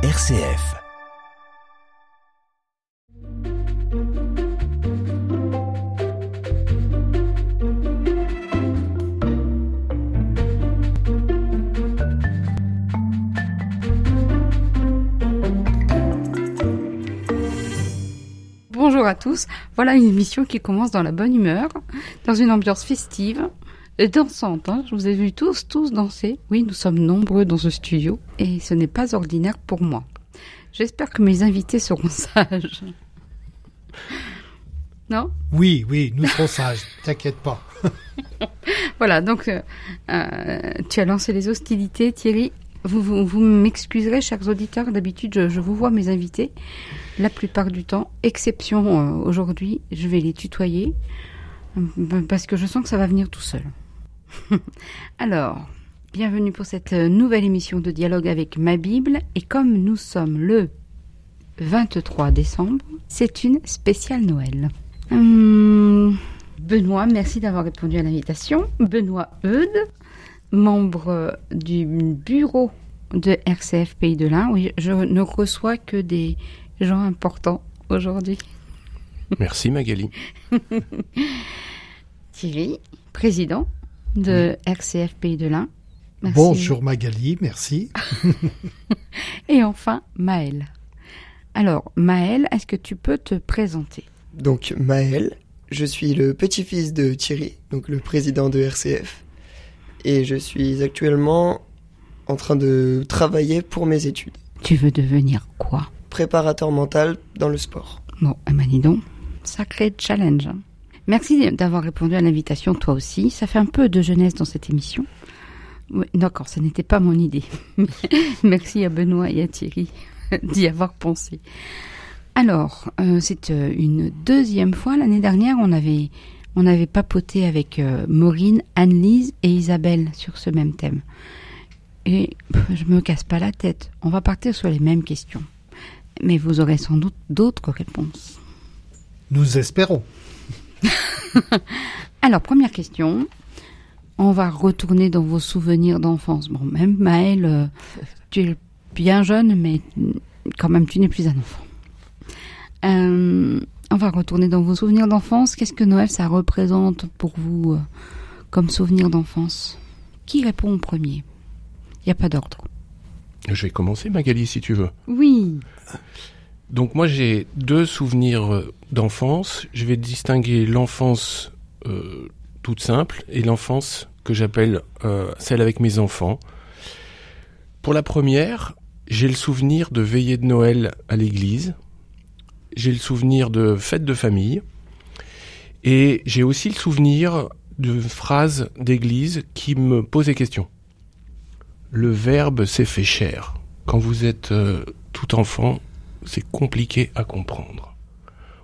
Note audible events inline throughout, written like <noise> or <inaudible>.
RCF. Bonjour à tous, voilà une émission qui commence dans la bonne humeur, dans une ambiance festive, dansante. Hein. Je vous ai vu tous, tous danser. Oui, nous sommes nombreux dans ce studio, et ce n'est pas ordinaire pour moi. J'espère que mes invités seront <laughs> sages. Non? Oui, oui, nous serons sages, <laughs> t'inquiète pas. <laughs> voilà, donc euh, euh, tu as lancé les hostilités, Thierry. Vous, vous, vous m'excuserez, chers auditeurs, d'habitude je, je, vous vois mes invités la plupart du temps, exception euh, aujourd'hui, je vais les tutoyer euh, parce que je sens que ça va venir tout seul. <laughs> Alors, bienvenue pour cette nouvelle émission de dialogue avec ma Bible et comme nous sommes le 23 décembre, c'est une spéciale Noël. Hum, Benoît, merci d'avoir répondu à l'invitation. Benoît Eudes, membre du bureau de RCF Pays de l'Ain. Oui, je ne reçois que des gens importants aujourd'hui. Merci Magali. <laughs> Thierry, président de oui. RCF Pays de l'Ain. Bonjour Magali, merci. <laughs> <laughs> Et enfin Maël. Alors Maël, est-ce que tu peux te présenter? Donc Maël, je suis le petit-fils de Thierry, donc le président de RCF. Et je suis actuellement en train de travailler pour mes études. Tu veux devenir quoi? Préparateur mental dans le sport. Bon, eh ben dis donc, sacré challenge. Merci d'avoir répondu à l'invitation, toi aussi. Ça fait un peu de jeunesse dans cette émission. Oui, d'accord, ce n'était pas mon idée. <laughs> Merci à Benoît et à Thierry <laughs> d'y avoir pensé. Alors, euh, c'est une deuxième fois. L'année dernière, on avait, on avait papoté avec euh, Maureen, Anne-Lise et Isabelle sur ce même thème. Et je me casse pas la tête. On va partir sur les mêmes questions. Mais vous aurez sans doute d'autres réponses. Nous espérons. <laughs> Alors, première question. On va retourner dans vos souvenirs d'enfance. Bon, même Maëlle, euh, <laughs> tu es bien jeune, mais quand même, tu n'es plus un enfant. Euh, on va retourner dans vos souvenirs d'enfance. Qu'est-ce que Noël, ça représente pour vous euh, comme souvenir d'enfance? Qui répond au premier? Il n'y a pas d'ordre. Je vais commencer, Magali, si tu veux. Oui. Donc moi, j'ai deux souvenirs d'enfance. Je vais distinguer l'enfance euh, toute simple et l'enfance que j'appelle euh, celle avec mes enfants. Pour la première, j'ai le souvenir de veillée de Noël à l'église. J'ai le souvenir de fêtes de famille. Et j'ai aussi le souvenir de phrases d'église qui me posaient question. Le verbe s'est fait cher. Quand vous êtes euh, tout enfant, c'est compliqué à comprendre.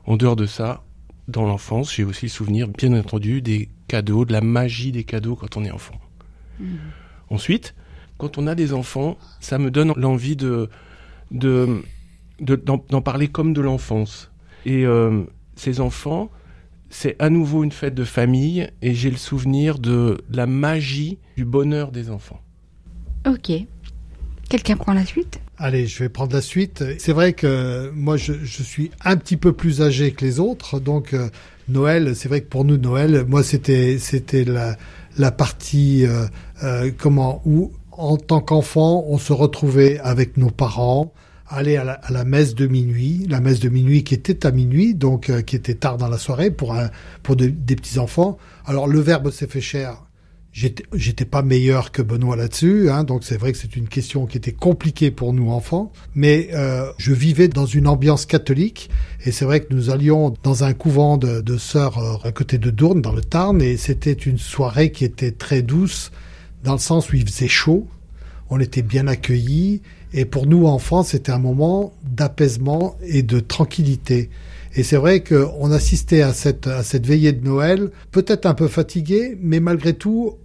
En dehors de ça, dans l'enfance, j'ai aussi le souvenir, bien entendu, des cadeaux, de la magie des cadeaux quand on est enfant. Mmh. Ensuite, quand on a des enfants, ça me donne l'envie de, de, d'en, de, parler comme de l'enfance. Et euh, ces enfants, c'est à nouveau une fête de famille et j'ai le souvenir de la magie du bonheur des enfants. Ok. Quelqu'un prend la suite? Allez, je vais prendre la suite. C'est vrai que moi, je, je, suis un petit peu plus âgé que les autres, donc euh, Noël, c'est vrai que pour nous, Noël, moi, c'était c'était la la partie euh, euh, comment où en tant qu'enfant, on se retrouvait avec nos parents, aller à la, à la, messe de minuit, la messe de minuit qui était à minuit, donc euh, qui était tard dans la soirée pour un, pour de, des petits enfants. Alors le verbe s'est fait cher J'étais pas meilleur que Benoît là-dessus, hein, donc c'est vrai que c'est une question qui était compliquée pour nous enfants. Mais euh, je vivais dans une ambiance catholique et c'est vrai que nous allions dans un couvent de, sœurs euh, à côté de Dournes, dans le Tarn, et c'était une soirée qui était très douce dans le sens où il faisait chaud, on était bien accueillis et pour nous enfants c'était un moment d'apaisement et de tranquillité. Et c'est vrai qu'on assistait à cette, à cette veillée de Noël, peut-être un peu fatigué, mais malgré tout,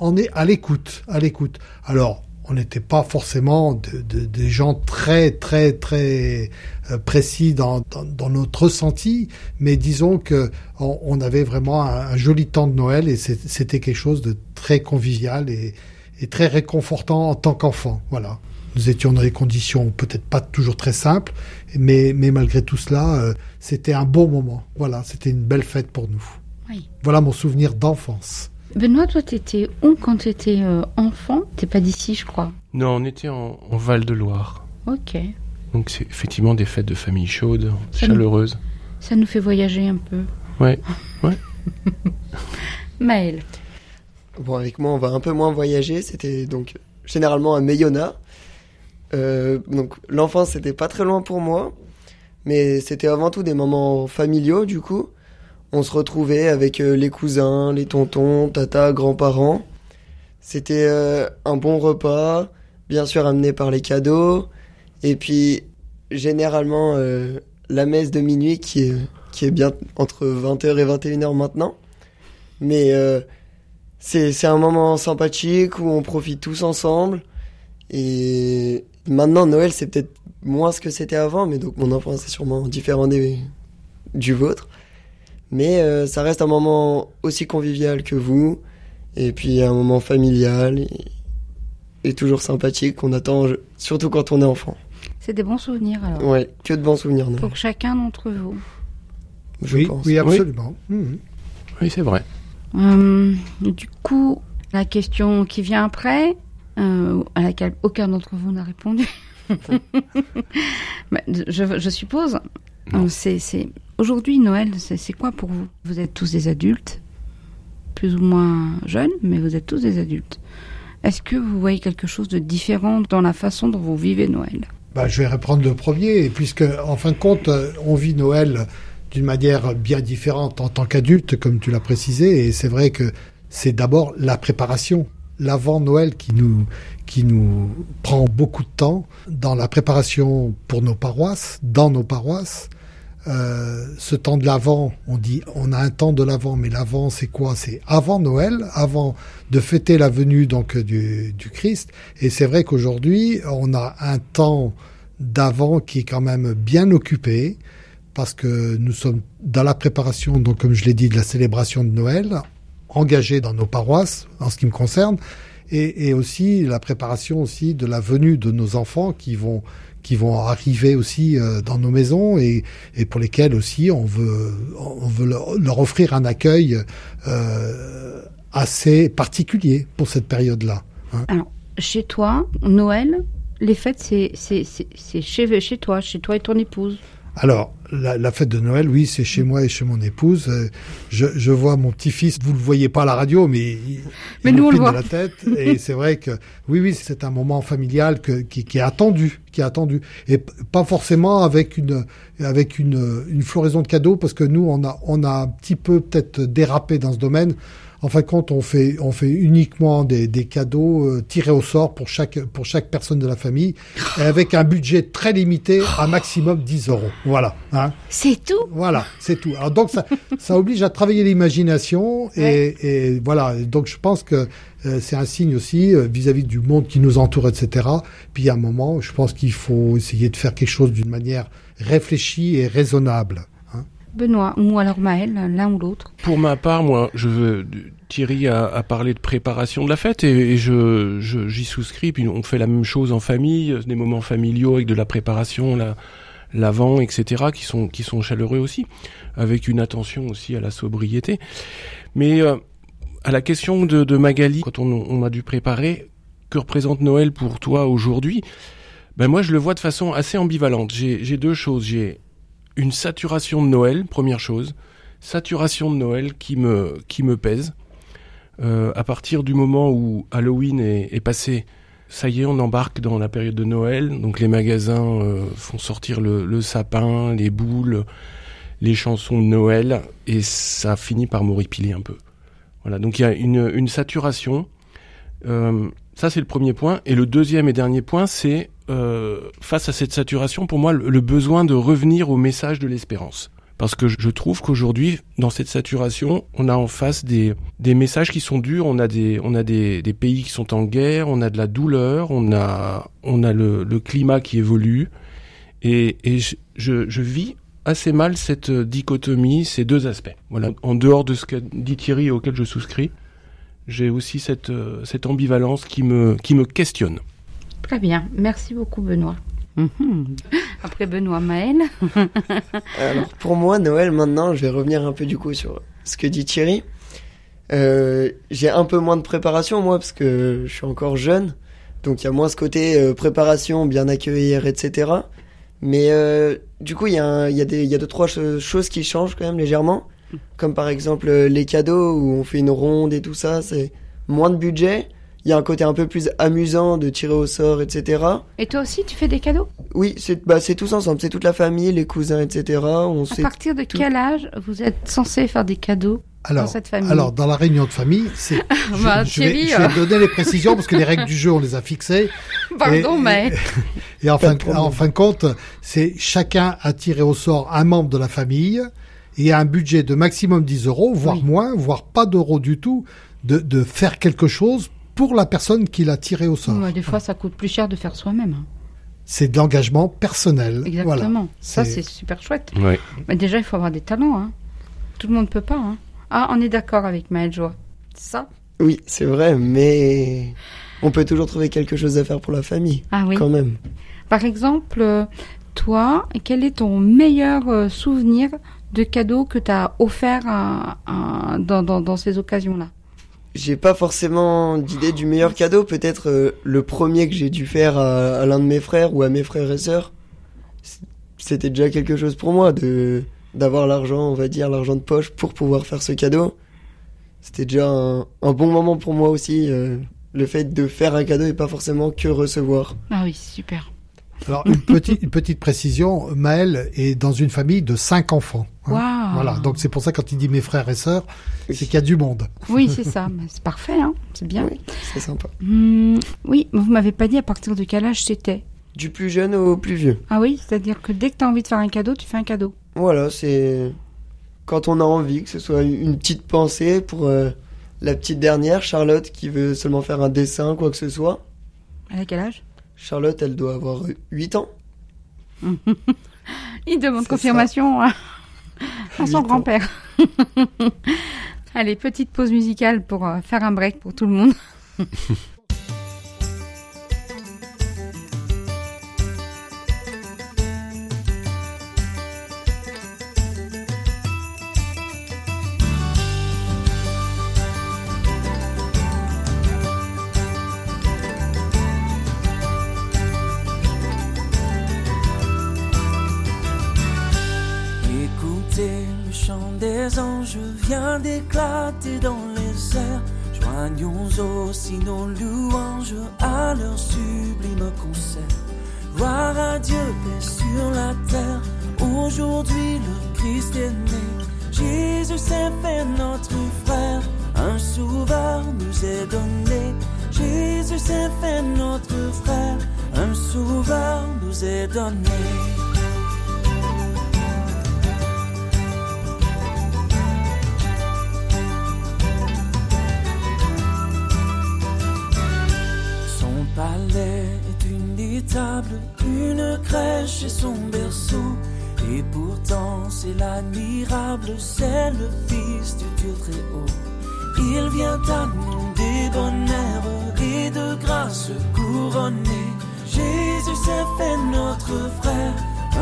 on est à l'écoute, à l'écoute. Alors, on n'était pas forcément de, de, des gens très très très euh, précis dans, dans, dans, notre ressenti, mais disons que on, on avait vraiment un, un, joli temps de Noël et c'était quelque chose de très convivial et, et très réconfortant en tant qu'enfant. Voilà. nous étions dans des conditions peut-être pas toujours très simples, mais, mais malgré tout cela, euh, c'était un bon moment. Voilà, c'était une belle fête pour nous. Oui. Voilà mon souvenir d'enfance. Benoît, toi, t'étais où quand t'étais euh, enfant? T'es pas d'ici, je crois. Non, on était en, en Val-de-Loire. Ok. Donc c'est effectivement des fêtes de famille chaudes, Ça nous- chaleureuses. Ça nous fait voyager un peu. Ouais. <laughs> Maël. Bon, avec moi, on va un peu moins voyager. C'était donc généralement à Mayonna. Euh, donc, l'enfance, c'était pas très loin pour moi. Mais c'était avant tout des moments familiaux, du coup. On se retrouvait avec euh, les cousins, les tontons, tata, grands-parents. C'était euh, un bon repas, bien sûr amené par les cadeaux. Et puis, généralement, euh, la messe de minuit qui est, bien entre 20h et 21h maintenant. Mais c'est un moment sympathique où on profite tous ensemble. Et maintenant, Noël, c'est peut-être moins ce que c'était avant, mais donc mon enfance est sûrement différent du vôtre. Mais euh, ça reste un moment aussi convivial que vous, et puis un moment familial et, et toujours sympathique qu'on attend, surtout quand on est enfant. C'est des bons souvenirs, alors. Ouais, que de bons souvenirs, Pour chacun d'entre vous. je oui, pense. oui, absolument. Mhm. Oui, c'est vrai. Euh, du coup, la question qui vient après, euh, à laquelle aucun d'entre vous n'a répondu, <laughs> Bah, je, je suppose, euh, c'est- aujourd'hui Noël, c'est quoi pour vous? Vous êtes tous des adultes, plus ou moins jeunes, mais vous êtes tous des adultes. Est-ce que vous voyez quelque chose de différent dans la façon dont vous vivez Noël? Bah, je vais reprendre le premier, puisque en fin de compte, euh, on vit Noël d'une manière bien différente en tant qu'adulte, comme tu l'as précisé, et c'est vrai que c'est d'abord la préparation, l'avant Noël qui nous qui nous prend beaucoup de temps dans la préparation pour nos paroisses, dans nos paroisses. Euh, ce temps de l'avant, on dit, on a un temps de l'avant, mais l'avant, c'est quoi? C'est avant Noël, avant de fêter la venue donc du, du Christ. Et c'est vrai qu'aujourd'hui, on a un temps d'avant qui est quand même bien occupé, parce que nous sommes dans la préparation, donc comme je l'ai dit, de la célébration de Noël, engagés dans nos paroisses, en ce qui me concerne, et, aussi la préparation aussi de la venue de nos enfants qui vont qui vont arriver aussi euh, dans nos maisons et, et pour lesquels aussi on veut on veut leur, offrir un accueil euh, assez particulier pour cette période-là. Chez toi, Noël, les fêtes, c'est- c'est chez, chez toi, chez toi et ton épouse. Alors, la, la fête de Noël, oui, c'est chez moi et chez mon épouse. Euh, Je, je vois mon petit-fils, vous le voyez pas à la radio, mais il, Mais il nous, on le voit. de la tête. Et c'est vrai que, oui, oui, c'est un moment familial que, qui, qui est attendu, qui est attendu, et pas forcément avec une avec une, une floraison de cadeaux, parce que nous, on a on a un petit peu peut-être dérapé dans ce domaine. En fin de compte, on fait on fait uniquement des, des cadeaux euh, tirés au sort pour chaque pour chaque personne de la famille, et avec un budget très limité, à maximum 10 euros. Voilà. Hein. C'est tout? Voilà, c'est tout. Alors donc ça, <laughs> ça oblige à travailler l'imagination et, et voilà. Donc je pense que euh, c'est un signe aussi euh, vis-à-vis du monde qui nous entoure, etc. Puis à un moment, je pense qu'il faut essayer de faire quelque chose d'une manière réfléchie et raisonnable. Benoît, ou alors Maël, l'un ou l'autre. Pour ma part, moi, je veux. Thierry a, parlé de préparation de la fête et, je j'y souscris. Puis on fait la même chose en famille, des moments familiaux avec de la préparation, la l'avant, etc. qui sont qui sont chaleureux aussi, avec une attention aussi à la sobriété. Mais euh, à la question de, Magali, quand on, on a dû préparer, que représente Noël pour toi aujourd'hui? Ben moi, je le vois de façon assez ambivalente. J'ai deux choses. J'ai une saturation de Noël, première chose saturation de Noël qui me, pèse. Euh, à partir du moment où Halloween est, passé, ça y est, on embarque dans la période de Noël. Donc les magasins euh, font sortir le, sapin, les boules, les chansons de Noël, et ça finit par m'horripiler un peu. Voilà, donc il y a une, une saturation. Euh, ça, c'est le premier point. Et le deuxième et dernier point, c'est euh, face à cette saturation, pour moi, le, besoin de revenir au message de l'espérance. Parce que je trouve qu'aujourd'hui, dans cette saturation, on a en face des, des messages qui sont durs. On a des, on a des, des pays qui sont en guerre, on a de la douleur, on a, on a le, le climat qui évolue. Et, et je, je, vis assez mal cette dichotomie, ces deux aspects. Voilà. En dehors de ce qu'a dit Thierry auquel je souscris, j'ai aussi cette, euh, cette ambivalence qui me, qui me questionne. Très bien. Merci beaucoup, Benoît. Mhm. Après Benoît, Maël. <laughs> Alors pour moi, Noël, maintenant, je vais revenir un peu du coup sur ce que dit Thierry. Euh, j'ai un peu moins de préparation moi parce que je suis encore jeune, donc il y a moins ce côté euh, préparation, bien accueillir, etc. Mais euh, du coup, il y, a y, a des- il y a deux trois cho- choses qui changent quand même légèrement, comme par exemple les cadeaux où on fait une ronde et tout ça, c'est moins de budget. Il y a un côté un peu plus amusant de tirer au sort, etc. Et toi aussi, tu fais des cadeaux? Oui, c'est bah, c'est tous ensemble, c'est toute la famille, les cousins, etc. On À sait partir de tout. quel âge vous êtes censé faire des cadeaux Alors, dans cette famille? alors dans la réunion de famille, c'est. <laughs> je, Bah, je vais, je vais euh. donner les précisions parce que les règles du jeu, on les a fixées. <laughs> Pardon, et- Maël. <laughs> Et en fin, de problème. en fin de compte, c'est chacun a tiré au sort un membre de la famille et a un budget de maximum 10 euros, voire Oui. moins, voire pas d'euros du tout, de, de faire quelque chose pour la personne qui l'a tiré au sort. Ouais, des fois, ça coûte plus cher de faire soi-même. hein. C'est de l'engagement personnel. Exactement. Voilà. Ça, C'est- super chouette. Ouais. Mais déjà, il faut avoir des talents. Hein. Tout le monde peut pas. Hein. Ah, on est d'accord avec Maël Joie. C'est ça Oui, c'est vrai, mais on peut toujours trouver quelque chose à faire pour la famille, Ah oui. quand même. Par exemple, euh, toi, quel est ton meilleur euh, souvenir de cadeau que tu as offert à- à- dans, dans, dans ces occasions-là? J'ai pas forcément d'idée du meilleur cadeau, peut-être euh, le premier que j'ai dû faire à, à l'un de mes frères ou à mes frères et sœurs. C'était déjà quelque chose pour moi de d'avoir l'argent, on va dire l'argent de poche pour pouvoir faire ce cadeau. C'était déjà un, un bon moment pour moi aussi, euh, le fait de faire un cadeau et pas forcément que recevoir. Ah oui, super. Alors, une petite, une petite précision, Maël est dans une famille de cinq enfants. hein. Waouh. Voilà, donc c'est pour ça quand il dit mes frères et sœurs, c'est qu'il y a du monde. Oui, c'est ça. Mais C'est parfait, hein. c'est bien. Oui, c'est sympa. Hmm, oui, mais vous m'avez pas dit à partir de quel âge c'était. Du plus jeune au plus vieux. Ah oui, c'est-à-dire que dès que tu as envie de faire un cadeau, tu fais un cadeau. Voilà, c'est quand on a envie, que ce soit une petite pensée pour euh, la petite dernière, Charlotte, qui veut seulement faire un dessin, quoi que ce soit. À quel âge? Charlotte, elle doit avoir 8 ans. <laughs> Il demande confirmation à, à Huit son grand-père. <laughs> Allez, petite pause musicale pour euh, faire un break pour tout le monde. <laughs> vient d'éclater dans les airs. Joignons aussi nos louanges à leur sublime concert. Gloire à Dieu, paix sur la terre. Aujourd'hui, le Christ est né. Jésus s'est fait notre frère. Un sauveur nous est donné. Jésus s'est fait notre frère. Un sauveur nous est donné. Palais est une étable, une crèche et son berceau. Et pourtant c'est l'admirable, c'est le Fils du Dieu très haut. Il vient à nous bonheurs et de grâce couronné. Jésus s'est fait notre frère,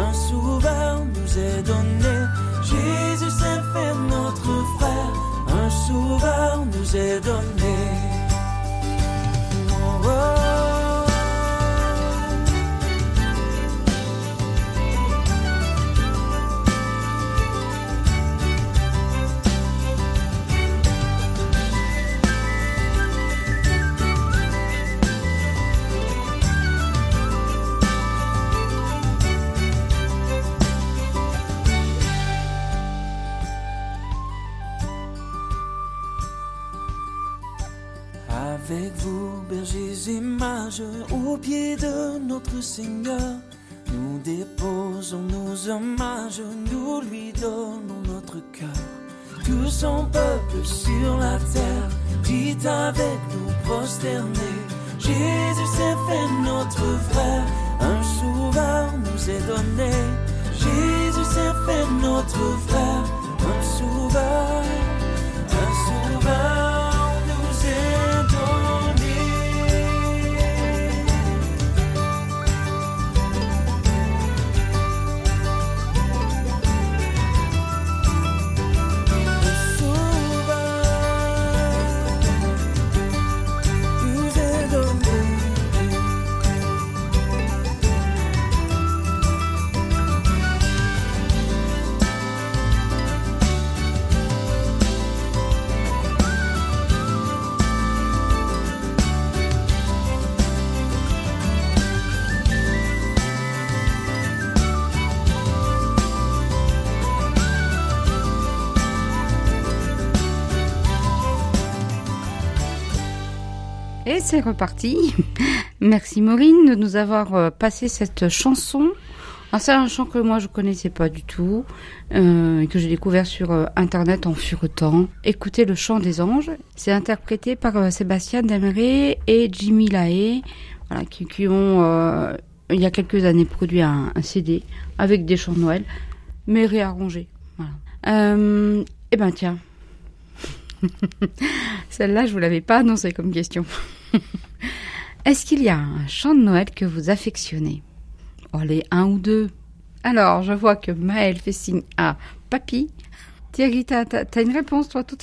un sauveur nous est donné. Jésus s'est fait notre frère, un sauveur nous est donné. Oh, oh. Avec vous, bergers et mages, au pied de notre Seigneur, nous déposons nos hommages, nous lui donnons notre cœur. Tout son peuple sur la terre, dit avec nous prosterner. Jésus s'est fait notre frère, un sauveur nous est donné. Jésus s'est fait notre frère, C'est reparti. <laughs> Merci Maureen de nous avoir euh, passé cette chanson. C'est un chant que moi je connaissais pas du tout, euh, que j'ai découvert sur euh, internet en furetant. Écoutez le chant des anges. C'est interprété par Sébastien Demeré et Jimmy Lahaye, voilà, qui, ont il y a quelques années produit un, CD avec des chants de Noël, mais réarrangés. Voilà. Eh ben tiens, <laughs> celle-là je vous l'avais pas annoncée comme question. <laughs> Est-ce qu'il y a un chant de Noël que vous affectionnez? Oh, les un ou deux. Alors, je vois que Maël fait signe à Papy. Thierry, t'as, une réponse, toi, toute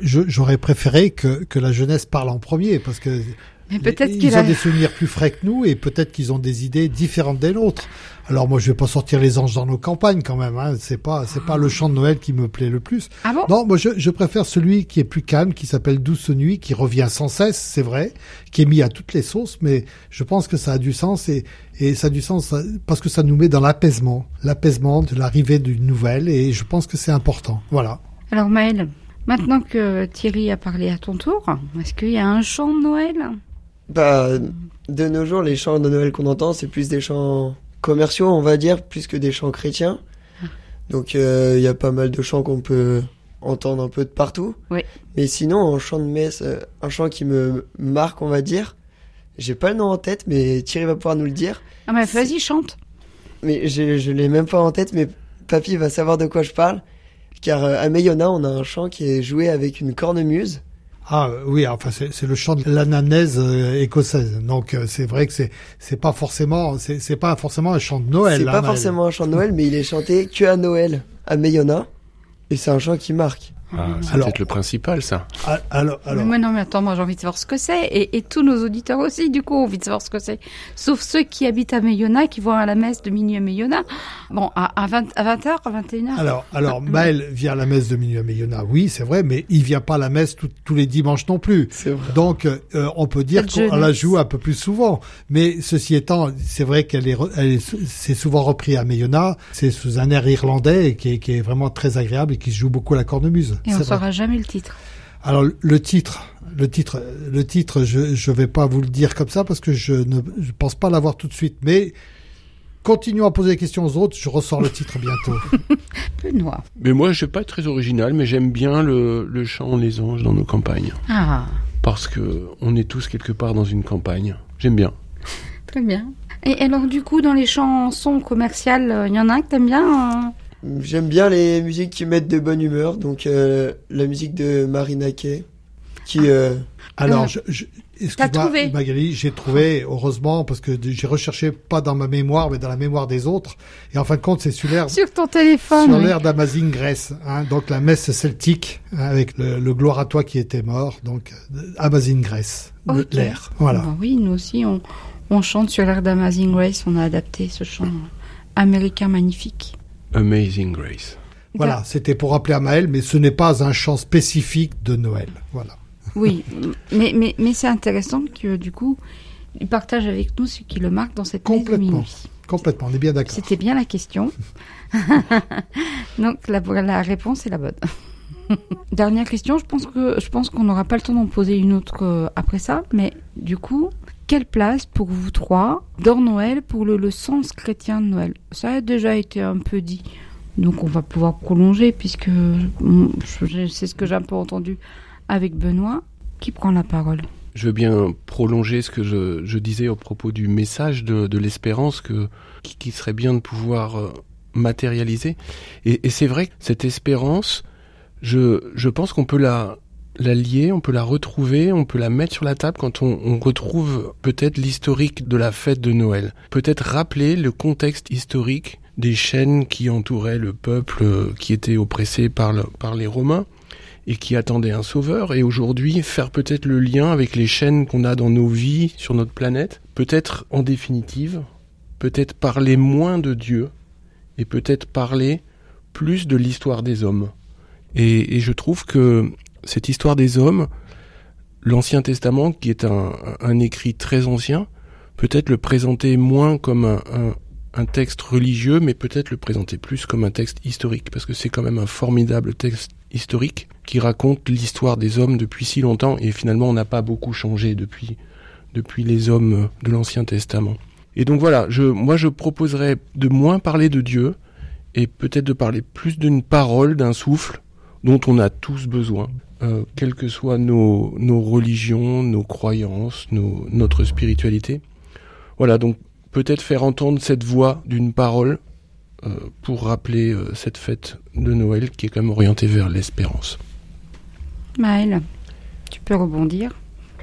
je- J'aurais préféré que, que la jeunesse parle en premier parce que Mais peut-être ils qu'il ont a... des souvenirs plus frais que nous et peut-être qu'ils ont des idées différentes des nôtres. Alors moi, je vais pas sortir les anges dans nos campagnes quand même. Hein. C'est pas c'est pas le chant de Noël qui me plaît le plus. Ah bon? Non, moi je, je préfère celui qui est plus calme, qui s'appelle Douce Nuit, qui revient sans cesse, c'est vrai, qui est mis à toutes les sauces, mais je pense que ça a du sens et, et ça a du sens parce que ça nous met dans l'apaisement, l'apaisement de l'arrivée d'une nouvelle et je pense que c'est important. Voilà. Alors, Maël, maintenant que Thierry a parlé à ton tour, est-ce qu'il y a un chant de Noël? Bah, de nos jours, les chants de Noël qu'on entend, c'est plus des chants commerciaux, on va dire, plus que des chants chrétiens. Donc, euh, il y a pas mal de chants qu'on peut entendre un peu de partout. Oui. Mais sinon, un chant de messe, euh, un chant qui me marque, on va dire, j'ai pas le nom en tête, mais Thierry va pouvoir nous le dire. Ah, mais vas-y, chante. Mais je, je l'ai même pas en tête, mais papy va savoir de quoi je parle. Car euh, à Mayonna, on a un chant qui est joué avec une cornemuse. Ah oui, enfin c'est c'est le chant de l'ananaise euh, écossaise. Donc euh, c'est vrai que c'est c'est pas forcément c'est c'est pas forcément un chant de Noël. C'est hein, pas Maël. forcément un chant de Noël, mais il est chanté que à Noël à Mayonna. Et c'est un chant qui marque. Ah, c'est Alors- peut-être le principal, ça. Alors alors Mais non, mais attends, moi j'ai envie de savoir ce que c'est. Et, et tous nos auditeurs aussi, du coup, ont envie de savoir ce que c'est. Sauf ceux qui habitent à Mayonna, qui vont à la messe de minuit à Mayonna. Bon, à, à 20, à 20h, à 21h. alors alors Maël vient à la messe de minuit à Mayonna, oui c'est vrai, mais il vient pas à la messe tout- tous les dimanches non plus. C'est vrai. Donc euh, on peut dire qu'on la joue un peu plus souvent. Mais ceci étant, c'est vrai qu'elle est, c'est souvent repris à Mayonna. C'est sous un air irlandais qui est, qui est vraiment très agréable et qui se joue beaucoup à la cornemuse. Et on vrai. saura jamais le titre. Alors le titre, le titre, le titre, je je vais pas vous le dire comme ça parce que je ne je pense pas l'avoir tout de suite. Mais continuons à poser des questions aux autres. Je ressors le titre bientôt. <laughs> Benoît. Mais moi, je suis pas très original, mais j'aime bien le, le chant Les Anges dans nos campagnes. Ah, Parce que on est tous quelque part dans une campagne. J'aime bien. très bien. Et alors, du coup, dans les chansons commerciales, il y en a un que t'aimes bien euh J'aime bien les musiques qui mettent de bonne humeur. Donc euh, la musique de Marina Kay. Qui, euh, Alors Euh, je, je t'as excuse-moi trouvé Magali, j'ai trouvé heureusement parce que j'ai recherché pas dans ma mémoire mais dans la mémoire des autres. Et en fin de compte, c'est sur l'air Sur ton téléphone. sur oui. l'air d'Amazing Grace, hein, donc la messe celtique hein, avec le, le gloire à toi qui était mort, donc euh, Amazing Grace, le- Ok. l'air. Voilà. Bah oui, nous aussi, on, on chante sur l'air d'Amazing Grace. On a adapté ce chant américain magnifique. Amazing Grace. Voilà, c'était pour rappeler à Maël, mais ce n'est pas un chant spécifique de Noël. Voilà. Oui, mais, mais, mais c'est intéressant que du coup, il partage avec nous ce qui le marque dans cette messe de Complètement. minuit. Complètement, on est bien d'accord. C'était bien la question. <laughs> Donc la, la réponse est la bonne. <laughs> Dernière question, je pense que je pense qu'on n'aura pas le temps d'en poser une autre euh, après ça, mais du coup, quelle place pour vous trois dans Noël pour le, sens chrétien de Noël? Ça a déjà été un peu dit, donc on va pouvoir prolonger puisque je- c'est ce que j'ai un peu entendu avec Benoît. Qui prend la parole Je veux bien prolonger ce que je, disais au propos du message de, l'espérance que qui, serait bien de pouvoir euh, matérialiser. Et, et c'est vrai que cette espérance, je, je pense qu'on peut la, la lier, on peut la retrouver, on peut la mettre sur la table quand on, retrouve peut-être l'historique de la fête de Noël. Peut-être rappeler le contexte historique des chaînes qui entouraient le peuple euh, qui était oppressé par, le- par les Romains et qui attendait un sauveur, et aujourd'hui faire peut-être le lien avec les chaînes qu'on a dans nos vies sur notre planète, peut-être en définitive, peut-être parler moins de Dieu, et peut-être parler plus de l'histoire des hommes. Et je trouve que cette histoire des hommes, l'Ancien Testament, qui est un, écrit très ancien, peut-être le présenter moins comme un, texte religieux, mais peut-être le présenter plus comme un texte historique, parce que c'est quand même un formidable texte historique qui raconte l'histoire des hommes depuis si longtemps, et finalement on n'a pas beaucoup changé depuis depuis les hommes de l'Ancien Testament. Et donc voilà, moi je proposerais de moins parler de Dieu et peut-être de parler plus d'une parole, d'un souffle dont on a tous besoin, euh, quelles que soient nos, nos religions, nos croyances, nos, notre spiritualité. Voilà, donc peut-être faire entendre cette voix d'une parole euh, pour rappeler euh, cette fête de Noël qui est quand même orientée vers l'espérance. Maëlle, tu peux rebondir?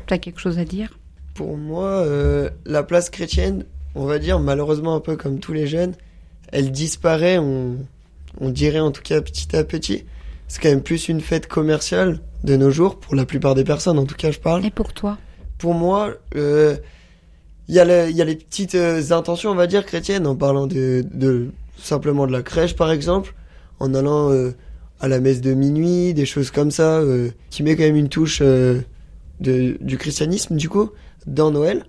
Tu as quelque chose à dire? Pour moi, euh, la place chrétienne, on va dire malheureusement un peu comme tous les jeunes, elle disparaît, on, on dirait en tout cas petit à petit. C'est quand même plus une fête commerciale de nos jours, pour la plupart des personnes en tout cas je parle. Et pour toi? Pour moi, euh, il y, a le- il y a les petites euh, intentions, on va dire, chrétiennes, en parlant de, de simplement de la crèche par exemple, en allant euh, à la messe de minuit, des choses comme ça, euh, qui met quand même une touche euh, de, du christianisme du coup, dans Noël.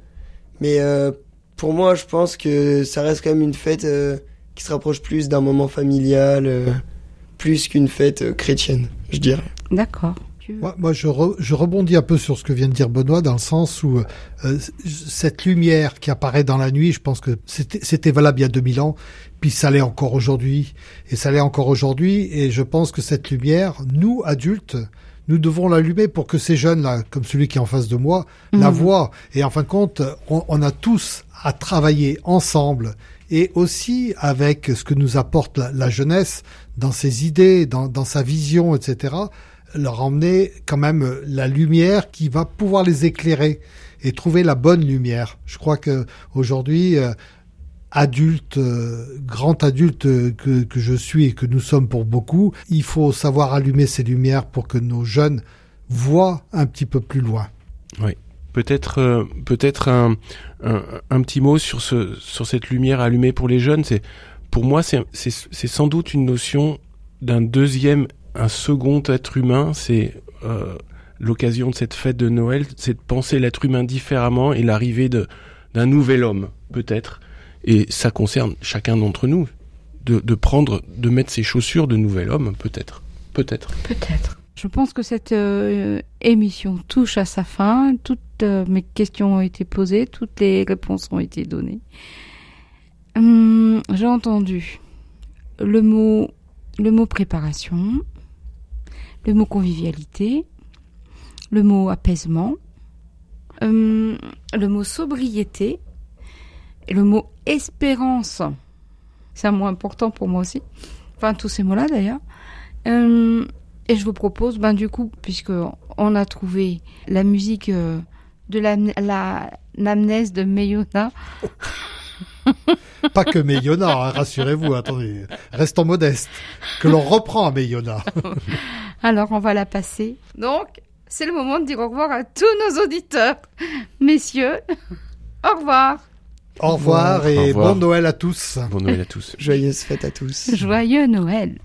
Mais euh, pour moi, je pense que ça reste quand même une fête euh, qui se rapproche plus d'un moment familial, euh, plus qu'une fête euh, chrétienne, je dirais. D'accord. Moi, moi, je, re- je rebondis un peu sur ce que vient de dire Benoît, dans le sens où euh, cette lumière qui apparaît dans la nuit, je pense que c'était c'était valable il y a 2000 ans, puis ça l'est encore aujourd'hui, et ça l'est encore aujourd'hui, et je pense que cette lumière, nous, adultes, nous devons l'allumer pour que ces jeunes-là, comme celui qui est en face de moi, la Mhm. voient. Et en fin de compte, on, on a tous à travailler ensemble, et aussi avec ce que nous apporte la, jeunesse dans ses idées, dans, sa vision, etc leur emmener quand même la lumière qui va pouvoir les éclairer et trouver la bonne lumière. Je crois que aujourd'hui, adulte, grand adulte que, que je suis et que nous sommes pour beaucoup, il faut savoir allumer ces lumières pour que nos jeunes voient un petit peu plus loin. Peut-être euh, peut-être un, un, petit mot sur ce sur cette lumière allumée pour les jeunes. C'est pour moi c'est sans doute une notion d'un deuxième un second être humain. C'est euh, l'occasion de cette fête de Noël, c'est de penser l'être humain différemment et l'arrivée d'un nouvel homme peut-être. Et ça concerne chacun d'entre nous de de prendre de mettre ses chaussures de nouvel homme peut-être peut-être. Peut-être. Je pense que cette euh, émission touche à sa fin. Toutes euh, mes questions ont été posées, toutes les réponses ont été données. Hum, J'ai entendu le mot, le mot préparation, le mot convivialité, le mot apaisement, hum, le mot sobriété et le mot espérance. C'est un mot important pour moi aussi. Enfin, tous ces mots-là d'ailleurs. Hum, et je vous propose, ben du coup, puisque on a trouvé la musique euh, de la, la l'amnèse de Meyona, Pas que Meyona, hein, rassurez-vous, attendez, restons modestes, que l'on reprend à Meyona. <laughs> alors on va la passer. Donc, c'est le moment de dire au revoir à tous nos auditeurs. Messieurs, au revoir. Au revoir et Au revoir. bon Noël à tous. Bon Noël à tous. Joyeuse fête à tous. Joyeux Noël.